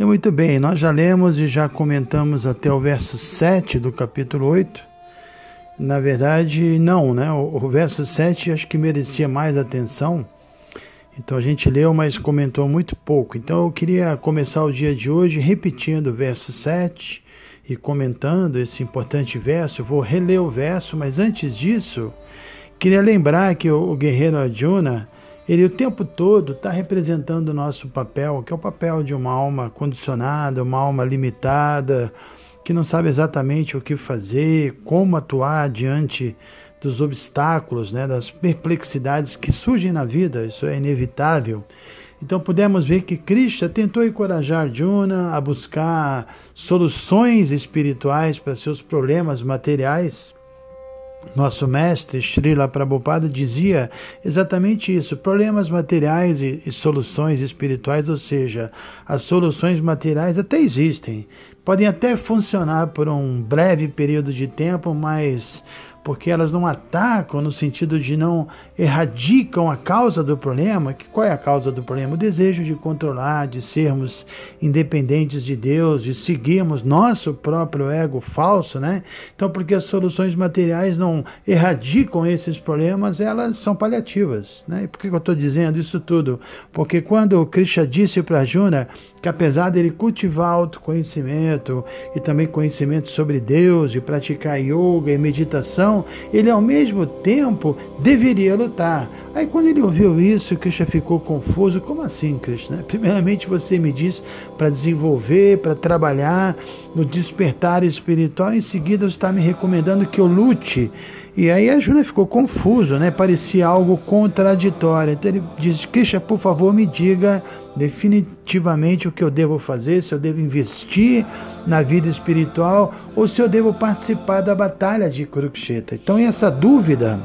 E muito bem, nós já lemos e já comentamos até o verso 7 do capítulo 8. Na verdade, não, né? O, o verso 7 acho que merecia mais atenção. Então a gente leu, mas comentou muito pouco. Então eu queria começar o dia de hoje repetindo o verso 7 e comentando esse importante verso. Eu vou reler o verso, mas antes disso, queria lembrar que o, o guerreiro Arjuna ele o tempo todo está representando o nosso papel, que é o papel de uma alma condicionada, uma alma limitada, que não sabe exatamente o que fazer, como atuar diante dos obstáculos, né, das perplexidades que surgem na vida, isso é inevitável. Então pudemos ver que Krishna tentou encorajar Juna a buscar soluções espirituais para seus problemas materiais nosso mestre Srila Prabhupada dizia exatamente isso: problemas materiais e, e, soluções espirituais, ou seja, as soluções materiais até existem, podem até funcionar por um breve período de tempo, mas porque elas não atacam no sentido de não erradicam a causa do problema. Que qual é a causa do problema? O desejo de controlar, de sermos independentes de Deus, de seguirmos nosso próprio ego falso, né? Então, porque as soluções materiais não erradicam esses problemas, elas são paliativas, né? E por que eu estou dizendo isso tudo? Porque quando Krishna disse para Juna que apesar dele cultivar autoconhecimento e também conhecimento sobre Deus, e praticar yoga e meditação, ele ao mesmo tempo deveria lutar. Aí quando ele ouviu isso, Krishna ficou confuso. Como assim, Krishna? Primeiramente você me diz para desenvolver, para trabalhar no despertar espiritual, em seguida você está me recomendando que eu lute. E aí a Juna ficou confuso, né? Parecia algo contraditório. Então ele disse: Krishna, por favor, me diga definitivamente o que eu devo fazer, se eu devo investir na vida espiritual ou se eu devo participar da batalha de Kurukshetra. Então, essa dúvida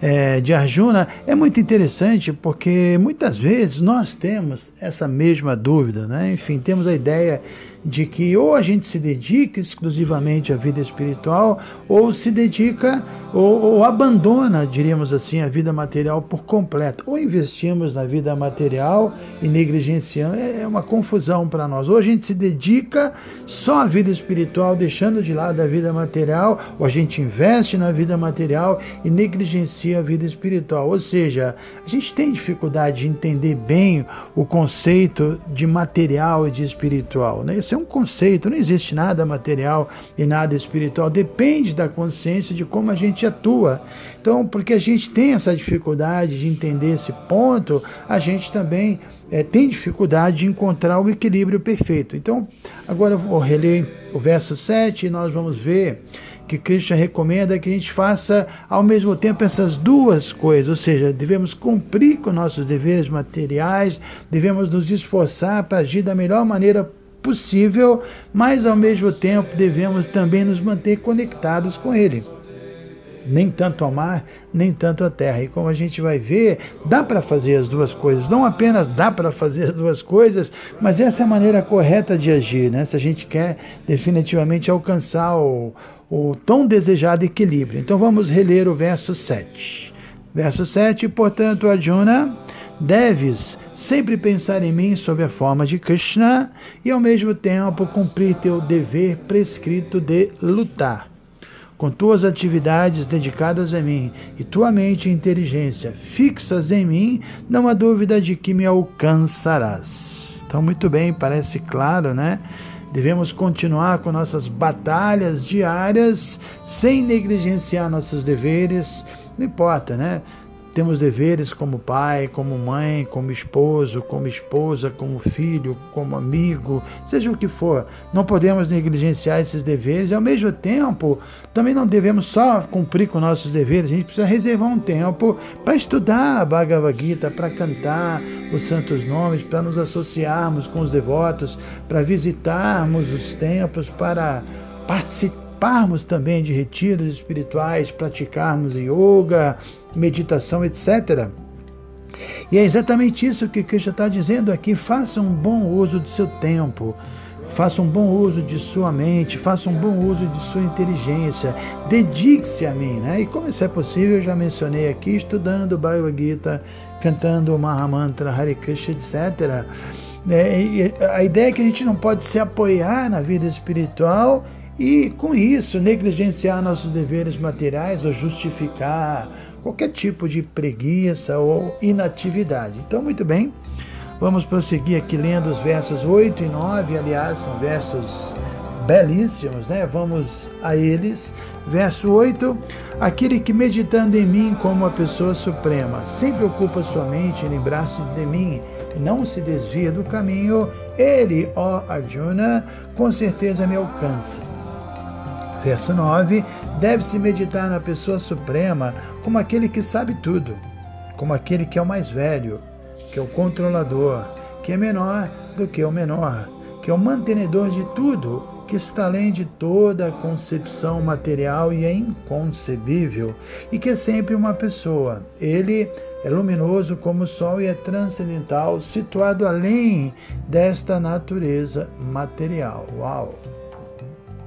é, de Arjuna é muito interessante porque muitas vezes nós temos essa mesma dúvida, né? enfim, temos a ideia de que ou a gente se dedica exclusivamente à vida espiritual ou se dedica ou, ou, abandona, diríamos assim, a vida material por completo. Ou investimos na vida material e negligenciamos. É, é uma confusão para nós. Ou a gente se dedica só à vida espiritual, deixando de lado a vida material, ou a gente investe na vida material e negligencia a vida espiritual. Ou seja, a gente tem dificuldade de entender bem o conceito de material e de espiritual. Né? Isso é um conceito, não existe nada material e nada espiritual. Depende da consciência de como a gente atua. Então, porque a gente tem essa dificuldade de entender esse ponto, a gente também é, tem dificuldade de encontrar o equilíbrio perfeito. Então, agora eu vou reler o verso 7 e nós vamos ver que Krishna recomenda que a gente faça ao mesmo tempo essas duas coisas, ou seja, devemos cumprir com nossos deveres materiais, devemos nos esforçar para agir da melhor maneira possível, mas ao mesmo tempo devemos também nos manter conectados com Ele nem tanto ao mar, nem tanto à terra. E como a gente vai ver, dá para fazer as duas coisas. Não apenas dá para fazer as duas coisas, mas essa é a maneira correta de agir, né? Se a gente quer definitivamente alcançar o, o tão desejado equilíbrio. Então vamos reler o verso 7. Verso 7, portanto, Arjuna, deves sempre pensar em mim sob a forma de Krishna e ao mesmo tempo cumprir teu dever prescrito de lutar com tuas atividades dedicadas a mim e tua mente e inteligência fixas em mim, não há dúvida de que me alcançarás. Então, muito bem, parece claro, né? Devemos continuar com nossas batalhas diárias sem negligenciar nossos deveres, não importa, né? Temos deveres como pai, como mãe, como esposo, como esposa, como filho, como amigo, seja o que for. Não podemos negligenciar esses deveres e, ao mesmo tempo, também não devemos só cumprir com nossos deveres, a gente precisa reservar um tempo para estudar a Bhagavad Gita, para cantar os santos nomes, para nos associarmos com os devotos, para visitarmos os templos, para participarmos também de retiros espirituais, praticarmos yoga, meditação, etc. E é exatamente isso que Krishna está dizendo aqui. Faça um bom uso do seu tempo. Faça um bom uso de sua mente, faça um bom uso de sua inteligência, dedique-se a mim, né? E como isso é possível, eu já mencionei aqui, estudando Bhagavad Gita, cantando o Mahamantra, Hare Krishna, etc. É, a ideia é que a gente não pode se apoiar na vida espiritual e, com isso, negligenciar nossos deveres materiais ou justificar qualquer tipo de preguiça ou inatividade. Então, muito bem, vamos prosseguir aqui lendo os versos 8 e 9, aliás, são versos belíssimos, né? Vamos a eles. Verso 8: Aquele que meditando em mim como a pessoa suprema, sempre ocupa sua mente em lembrar-se de mim, não se desvia do caminho, ele, ó Arjuna, com certeza me alcança. Verso 9: Deve-se meditar na pessoa suprema como aquele que sabe tudo, como aquele que é o mais velho, que é o controlador, que é menor do que o menor, que é o mantenedor de tudo, que está além de toda a concepção material e é inconcebível, e que é sempre uma pessoa. Ele é luminoso como o sol e é transcendental, situado além desta natureza material. Uau!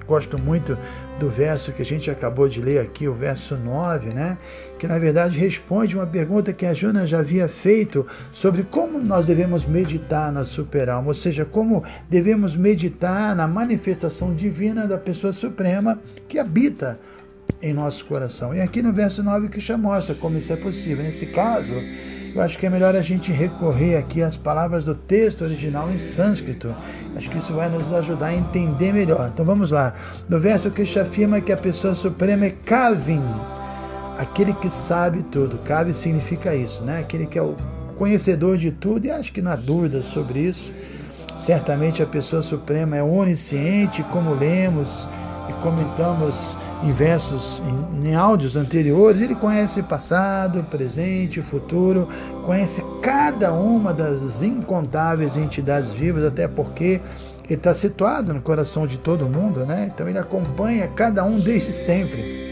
Gosto muito do verso que a gente acabou de ler aqui, o verso 9, né? que na verdade responde uma pergunta que a Juna já havia feito sobre como nós devemos meditar na superalma, ou seja, como devemos meditar na manifestação divina da pessoa suprema que habita em nosso coração. E aqui no verso 9 que já mostra como isso é possível. Nesse caso, eu acho que é melhor a gente recorrer aqui às palavras do texto original em sânscrito. Acho que isso vai nos ajudar a entender melhor. Então vamos lá. No verso que afirma que a pessoa suprema é Kavin, aquele que sabe tudo. Kavin significa isso, né? Aquele que é o conhecedor de tudo, e acho que não há dúvida sobre isso. Certamente a pessoa suprema é onisciente, como lemos e comentamos em versos, em, em áudios anteriores, ele conhece passado, presente, futuro, conhece cada uma das incontáveis entidades vivas, até porque ele está situado no coração de todo mundo, né? Então ele acompanha cada um desde sempre.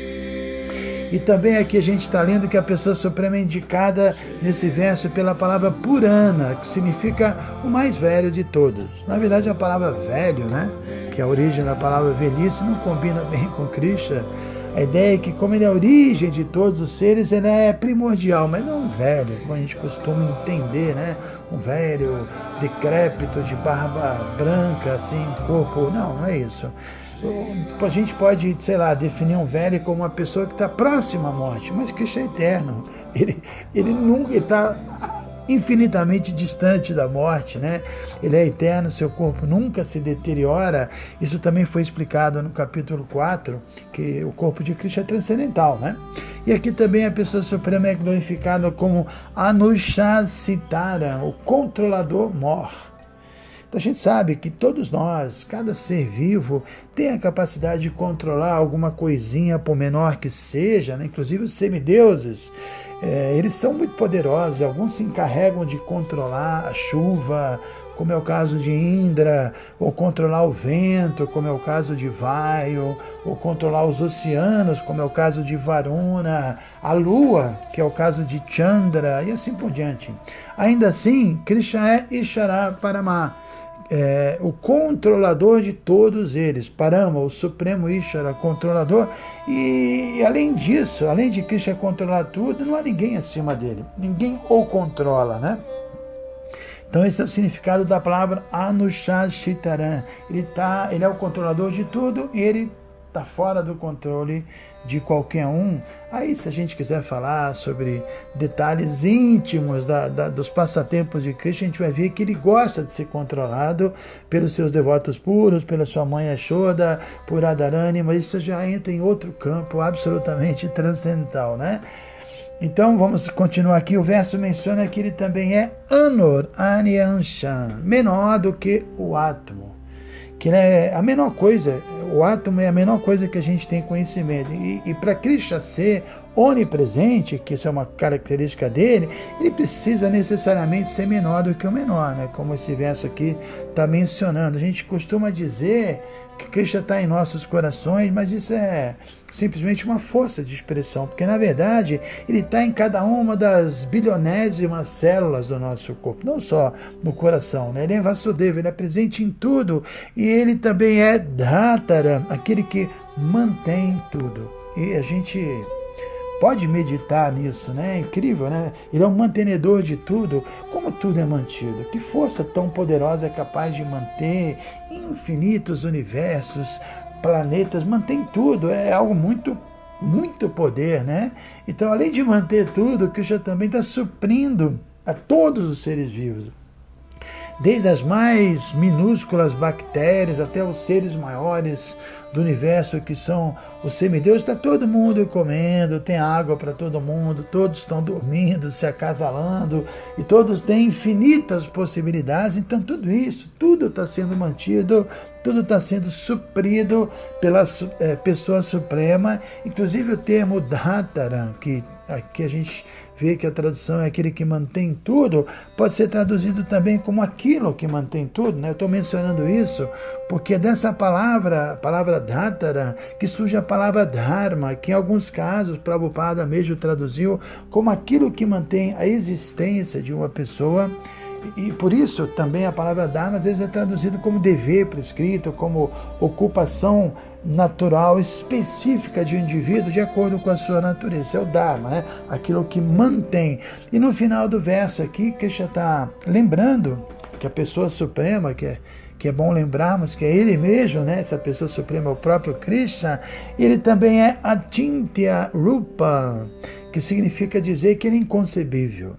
E também aqui a gente está lendo que a pessoa suprema é indicada nesse verso pela palavra Purana, que significa o mais velho de todos. Na verdade, a palavra velho, né? Que a origem da palavra velhice não combina bem com Krishna. A ideia é que, como ele é a origem de todos os seres, ele é primordial, mas não velho, como a gente costuma entender, né? Um velho decrépito, de barba branca, assim, corpo. Não, não é isso. A gente pode, sei lá, definir um velho como uma pessoa que está próxima à morte, mas Cristo é eterno. Ele, ele nunca está infinitamente distante da morte, né? Ele é eterno, seu corpo nunca se deteriora. Isso também foi explicado no capítulo 4, que o corpo de Cristo é transcendental, né? E aqui também a pessoa suprema é glorificada como Anushasitara, o controlador mor. Então a gente sabe que todos nós, cada ser vivo, tem a capacidade de controlar alguma coisinha, por menor que seja, né? inclusive os semideuses. É, eles são muito poderosos, alguns se encarregam de controlar a chuva, como é o caso de Indra, ou controlar o vento, como é o caso de Vaio, ou controlar os oceanos, como é o caso de Varuna, a lua, que é o caso de Chandra, e assim por diante. Ainda assim, Krishna é Ishara Parama, é, o controlador de todos eles, Parama, o Supremo Ishvara, controlador, e, além disso, além de Krishna controlar tudo, não há ninguém acima dele, ninguém o controla, né? Então esse é o significado da palavra Anushashitaran. Ele, tá, ele é o controlador de tudo e ele está fora do controle de qualquer um. Aí, se a gente quiser falar sobre detalhes íntimos da, da, dos passatempos de Cristo, a gente vai ver que ele gosta de ser controlado pelos seus devotos puros, pela sua mãe Ashoda, por Adarani, mas isso já entra em outro campo absolutamente transcendental, né? Então vamos continuar aqui. O verso menciona que ele também é Anor Anyanshan, menor do que o átomo. Que é a menor coisa, o átomo é a menor coisa que a gente tem conhecimento. E, e para Krishna ser onipresente, que isso é uma característica dele, ele precisa necessariamente ser menor do que o menor, né? como esse verso aqui está mencionando. A gente costuma dizer que Cristo está em nossos corações, mas isso é simplesmente uma força de expressão, porque na verdade ele está em cada uma das bilionésimas células do nosso corpo, não só no coração, né? ele é Vasudeva, ele é presente em tudo e ele também é Dhatara, aquele que mantém tudo. E a gente pode meditar nisso, né? É incrível, né? Ele é um mantenedor de tudo. Como tudo é mantido? Que força tão poderosa é capaz de manter infinitos universos, planetas, mantém tudo. É algo muito muito poder, né? Então, além de manter tudo, o Krishna também está suprindo a todos os seres vivos desde as mais minúsculas bactérias até os seres maiores do universo que são os semideuses, está todo mundo comendo, tem água para todo mundo, todos estão dormindo, se acasalando e todos têm infinitas possibilidades. Então, tudo isso, tudo está sendo mantido, tudo está sendo suprido pela é, pessoa suprema, inclusive o termo Dhatara, que, que a gente vê que a tradução é aquele que mantém tudo, pode ser traduzido também como aquilo que mantém tudo. Né? Eu estou mencionando isso porque é dessa palavra, palavra dhatara, que surge a palavra dharma, que em alguns casos Prabhupada mesmo traduziu como aquilo que mantém a existência de uma pessoa. E por isso também a palavra dharma às vezes é traduzido como dever prescrito, como ocupação natural específica de um indivíduo de acordo com a sua natureza. É o Dharma, né? aquilo que mantém. E no final do verso aqui, Krishna está lembrando que a pessoa suprema, que é, que é bom lembrarmos que é ele mesmo, né? essa pessoa suprema é o próprio Krishna, ele também é Atintya Rupa, que significa dizer que ele é inconcebível.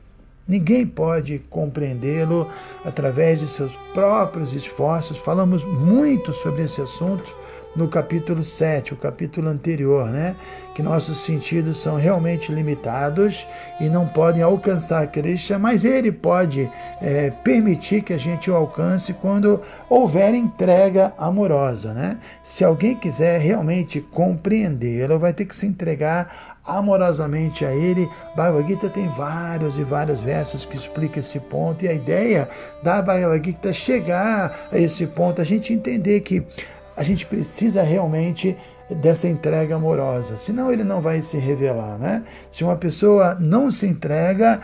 Ninguém pode compreendê-lo através de seus próprios esforços. Falamos muito sobre esse assunto no capítulo 7, o capítulo anterior, né? Que nossos sentidos são realmente limitados e não podem alcançar Krishna, mas Ele pode é, permitir que a gente o alcance quando houver entrega amorosa, né? Se alguém quiser realmente compreendê-lo, vai ter que se entregar amorosamente a Ele. Bhagavad Gita tem vários e vários versos que explicam esse ponto, e a ideia da Bhagavad Gita é chegar a esse ponto, a gente entender que a gente precisa realmente dessa entrega amorosa, senão ele não vai se revelar, né? Se uma pessoa não se entrega,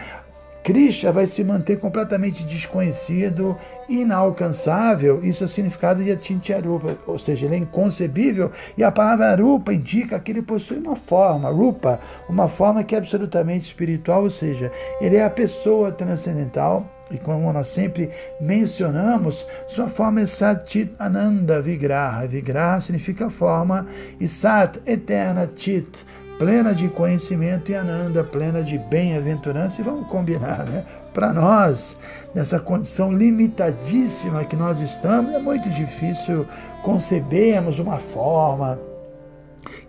Krishna vai se manter completamente desconhecido, inalcançável. Isso é o significado de Atintyarupa, ou seja, ele é inconcebível. E a palavra Rupa indica que ele possui uma forma, Rupa, uma forma que é absolutamente espiritual, ou seja, ele é a pessoa transcendental e como nós sempre mencionamos, sua forma é Satit Ananda Vigraha. Vigraha significa forma e Sat, eterna, Chit, plena de conhecimento e Ananda, plena de bem-aventurança. E vamos combinar, né? Para nós, nessa condição limitadíssima que nós estamos, é muito difícil concebermos uma forma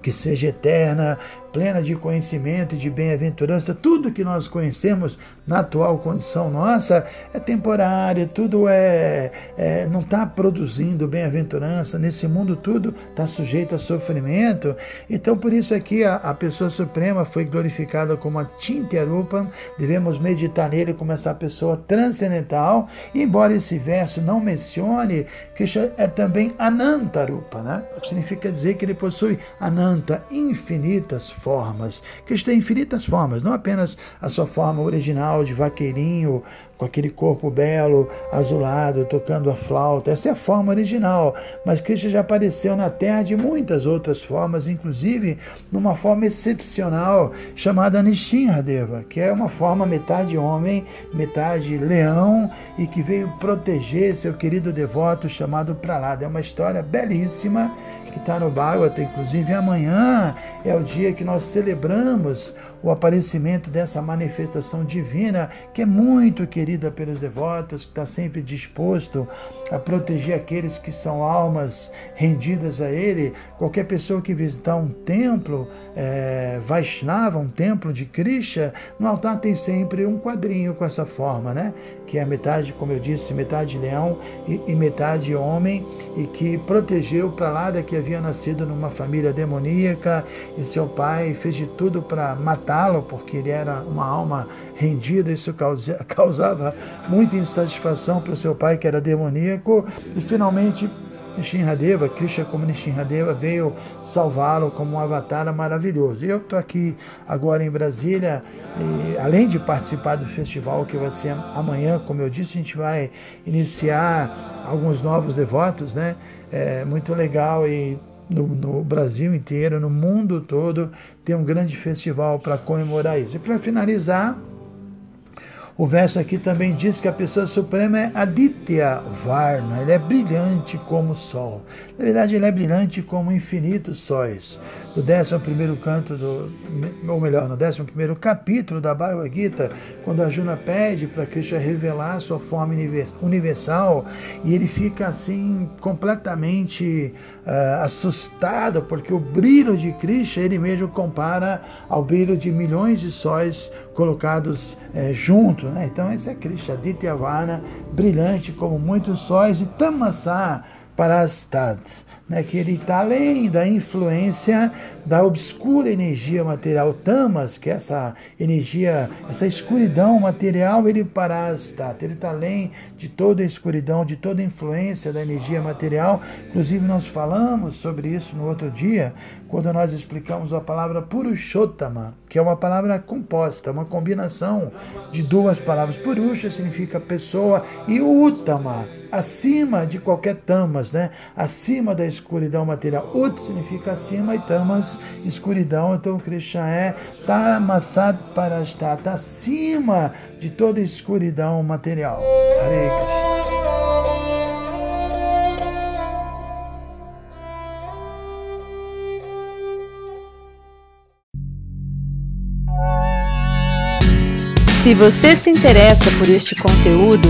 que seja eterna, plena de conhecimento e de bem-aventurança. Tudo que nós conhecemos na atual condição nossa é temporário, tudo é, é não está produzindo bem-aventurança. Nesse mundo tudo está sujeito a sofrimento. Então por isso aqui a, a pessoa suprema foi glorificada como a Tintiarupa. Devemos meditar nele como essa pessoa transcendental. Embora esse verso não mencione, que é também Anantarupa, né? Significa dizer que ele possui Ananta, infinitas formas. Cristo tem infinitas formas, não apenas a sua forma original de vaqueirinho, com aquele corpo belo, azulado, tocando a flauta. Essa é a forma original. Mas Cristo já apareceu na Terra de muitas outras formas, inclusive numa forma excepcional chamada Nishinradeva, que é uma forma metade homem, metade leão e que veio proteger seu querido devoto chamado Pralada. É uma história belíssima que está no Bhagavata, inclusive amanhã é o dia que nós celebramos o aparecimento dessa manifestação divina que é muito querida pelos devotos, que está sempre disposto a proteger aqueles que são almas rendidas a Ele. Qualquer pessoa que visitar um templo é, Vaishnava, um templo de Krishna, no altar tem sempre um quadrinho com essa forma, né? Que é metade, como eu disse, metade leão e, e metade homem, e que protegeu para lá que havia nascido numa família demoníaca, e seu pai fez de tudo para matá-lo, porque ele era uma alma rendida, isso causava muita insatisfação para o seu pai, que era demoníaco, e finalmente Nishinradeva, Krishna como Nishinradeva, veio salvá-lo como um avatar maravilhoso. Eu estou aqui agora em Brasília, e, além de participar do festival que vai ser amanhã, como eu disse, a gente vai iniciar alguns novos devotos, né? É muito legal e no, no, Brasil inteiro, no mundo todo, tem um grande festival para comemorar isso. E para finalizar, o verso aqui também diz que a pessoa suprema é Aditya Varna, ele é brilhante como o sol. Na verdade, ele é brilhante como infinitos sóis. No 11 canto, do, ou melhor, no 11 capítulo da Bhagavad Gita, quando a Juna pede para Krishna revelar sua forma universal, e ele fica assim completamente uh, assustado, porque o brilho de Krishna ele mesmo compara ao brilho de milhões de sóis colocados é, junto. Né? Então, esse é Krishna, Dityavana, brilhante como muitos sóis, e Tamasa Parastat, né? que ele está além da influência da obscura energia material Tamas, que é essa energia, essa escuridão material, ele Parastat, ele está além de toda a escuridão, de toda a influência da energia material. Inclusive, nós falamos sobre isso no outro dia, quando nós explicamos a palavra Purushottama, que é uma palavra composta, uma combinação de duas palavras. Purusha significa pessoa e Uttama, acima de qualquer tamas, né? acima da escuridão material. Ut significa acima e tamas, escuridão. Então Krishna é tamasad parashta, está acima de toda escuridão material. Hare. Se você se interessa por este conteúdo,